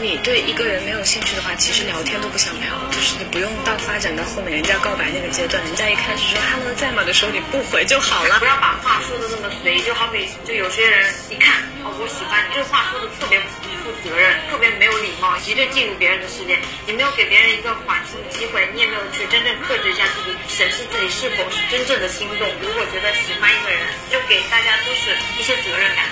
你对一个人没有兴趣的话，其实聊天都不想聊，就是你不用到发展到后面人家告白那个阶段，人家一开始说 “hello 在吗”的时候，你不回就好了。不要把话说的那么随意，就好比就有些人，你看哦，我喜欢你，这话说的特别不负责任，特别没有礼貌，一直进入别人的世界，你没有给别人一个缓冲的机会，你也没有去真正克制一下自己，审视自己是否是真正的心动。如果觉得喜欢一个人，就给大家都是一些责任感。